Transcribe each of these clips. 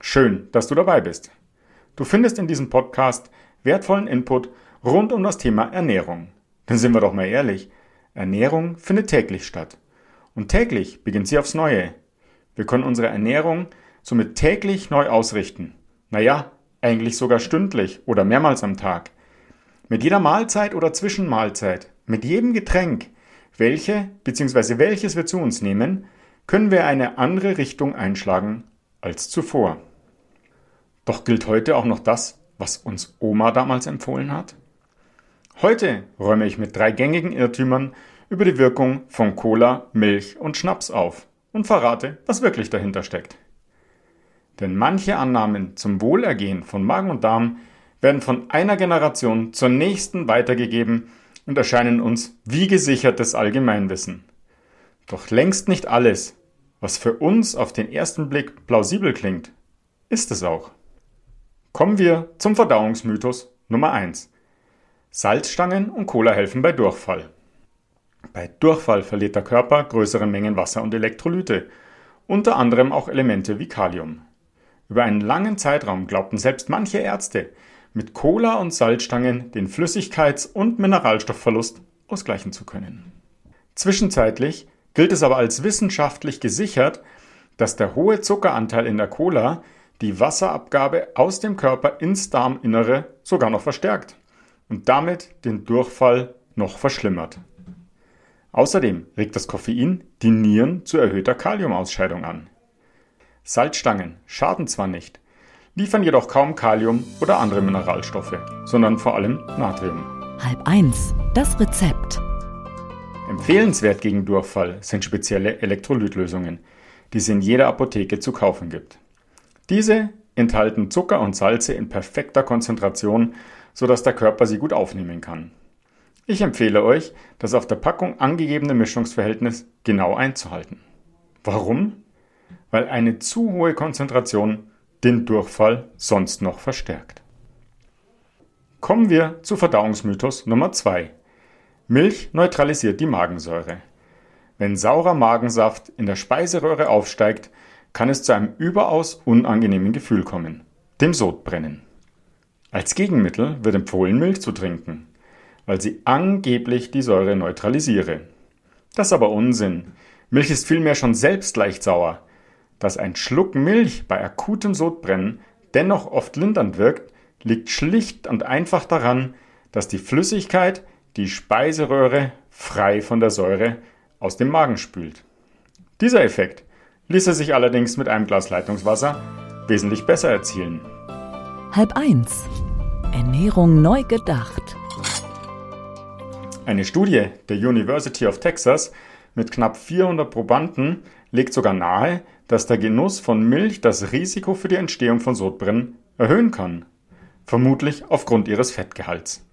Schön, dass du dabei bist. Du findest in diesem Podcast wertvollen Input rund um das Thema Ernährung. Denn sind wir doch mal ehrlich, Ernährung findet täglich statt. Und täglich beginnt sie aufs Neue. Wir können unsere Ernährung somit täglich neu ausrichten. Naja, eigentlich sogar stündlich oder mehrmals am Tag. Mit jeder Mahlzeit oder Zwischenmahlzeit, mit jedem Getränk, welche bzw. welches wir zu uns nehmen, können wir eine andere Richtung einschlagen als zuvor. Doch gilt heute auch noch das, was uns Oma damals empfohlen hat? Heute räume ich mit drei gängigen Irrtümern über die Wirkung von Cola, Milch und Schnaps auf und verrate, was wirklich dahinter steckt. Denn manche Annahmen zum Wohlergehen von Magen und Darm werden von einer Generation zur nächsten weitergegeben und erscheinen uns wie gesichertes Allgemeinwissen. Doch längst nicht alles, was für uns auf den ersten Blick plausibel klingt, ist es auch. Kommen wir zum Verdauungsmythos Nummer 1. Salzstangen und Cola helfen bei Durchfall. Bei Durchfall verliert der Körper größere Mengen Wasser und Elektrolyte, unter anderem auch Elemente wie Kalium. Über einen langen Zeitraum glaubten selbst manche Ärzte, mit Cola und Salzstangen den Flüssigkeits- und Mineralstoffverlust ausgleichen zu können. Zwischenzeitlich gilt es aber als wissenschaftlich gesichert, dass der hohe Zuckeranteil in der Cola die Wasserabgabe aus dem Körper ins Darminnere sogar noch verstärkt und damit den Durchfall noch verschlimmert. Außerdem regt das Koffein die Nieren zu erhöhter Kaliumausscheidung an. Salzstangen schaden zwar nicht, liefern jedoch kaum Kalium oder andere Mineralstoffe, sondern vor allem Natrium. Halb eins. Das Rezept. Empfehlenswert gegen Durchfall sind spezielle Elektrolytlösungen, die es in jeder Apotheke zu kaufen gibt. Diese enthalten Zucker und Salze in perfekter Konzentration, sodass der Körper sie gut aufnehmen kann. Ich empfehle euch, das auf der Packung angegebene Mischungsverhältnis genau einzuhalten. Warum? Weil eine zu hohe Konzentration den Durchfall sonst noch verstärkt. Kommen wir zu Verdauungsmythos Nummer 2. Milch neutralisiert die Magensäure. Wenn saurer Magensaft in der Speiseröhre aufsteigt, kann es zu einem überaus unangenehmen Gefühl kommen, dem Sodbrennen. Als Gegenmittel wird empfohlen, Milch zu trinken, weil sie angeblich die Säure neutralisiere. Das ist aber Unsinn. Milch ist vielmehr schon selbst leicht sauer. Dass ein Schluck Milch bei akutem Sodbrennen dennoch oft lindernd wirkt, liegt schlicht und einfach daran, dass die Flüssigkeit die Speiseröhre frei von der Säure aus dem Magen spült. Dieser Effekt ließe sich allerdings mit einem Glas Leitungswasser wesentlich besser erzielen. Halb eins. Ernährung neu gedacht. Eine Studie der University of Texas mit knapp 400 Probanden legt sogar nahe, dass der Genuss von Milch das Risiko für die Entstehung von Sodbrennen erhöhen kann, vermutlich aufgrund ihres Fettgehalts.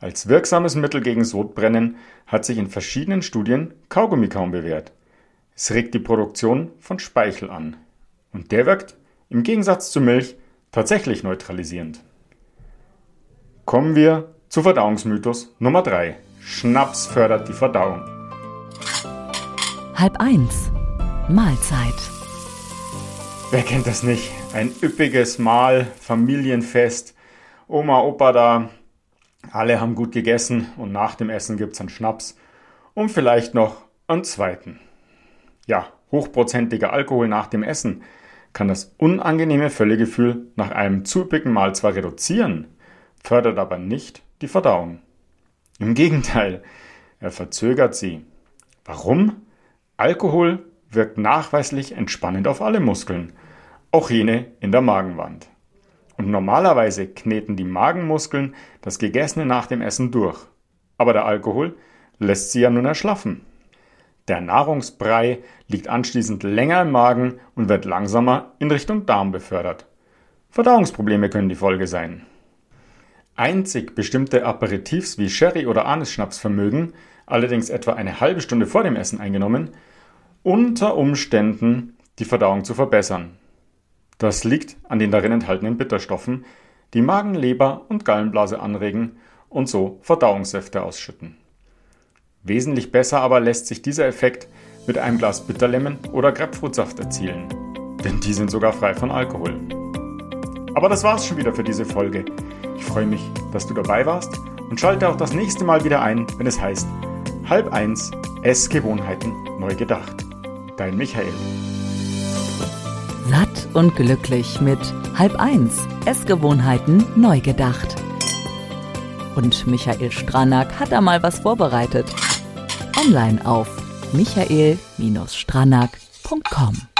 Als wirksames Mittel gegen Sodbrennen hat sich in verschiedenen Studien Kaugummi kaum bewährt. Es regt die Produktion von Speichel an. Und der wirkt, im Gegensatz zu Milch, tatsächlich neutralisierend. Kommen wir zu Verdauungsmythos Nummer 3. Schnaps fördert die Verdauung. Halb eins. Mahlzeit. Wer kennt das nicht? Ein üppiges Mahl, Familienfest, Oma, Opa da, alle haben gut gegessen und nach dem Essen gibt's einen Schnaps und vielleicht noch einen zweiten. Ja, hochprozentiger Alkohol nach dem Essen kann das unangenehme Völlegefühl nach einem zu üppigen Mahl zwar reduzieren, fördert aber nicht die Verdauung. Im Gegenteil, er verzögert sie. Warum? Alkohol wirkt nachweislich entspannend auf alle Muskeln, auch jene in der Magenwand. Und normalerweise kneten die Magenmuskeln das Gegessene nach dem Essen durch. Aber der Alkohol lässt sie ja nun erschlaffen. Der Nahrungsbrei liegt anschließend länger im Magen und wird langsamer in Richtung Darm befördert. Verdauungsprobleme können die Folge sein. Einzig bestimmte Aperitifs wie Sherry oder Anisschnaps vermögen, allerdings etwa eine halbe Stunde vor dem Essen eingenommen, unter Umständen die Verdauung zu verbessern. Das liegt an den darin enthaltenen Bitterstoffen, die Magen, Leber und Gallenblase anregen und so Verdauungssäfte ausschütten. Wesentlich besser aber lässt sich dieser Effekt mit einem Glas Bitterlemon oder Grapefruitsaft erzielen, denn die sind sogar frei von Alkohol. Aber das war's schon wieder für diese Folge. Ich freue mich, dass du dabei warst und schalte auch das nächste Mal wieder ein, wenn es heißt Halb eins Essgewohnheiten neu gedacht. Dein Michael. Satt und glücklich mit Halb eins Essgewohnheiten neu gedacht. Und Michael Stranack hat da mal was vorbereitet. Online auf michael-stranack.com.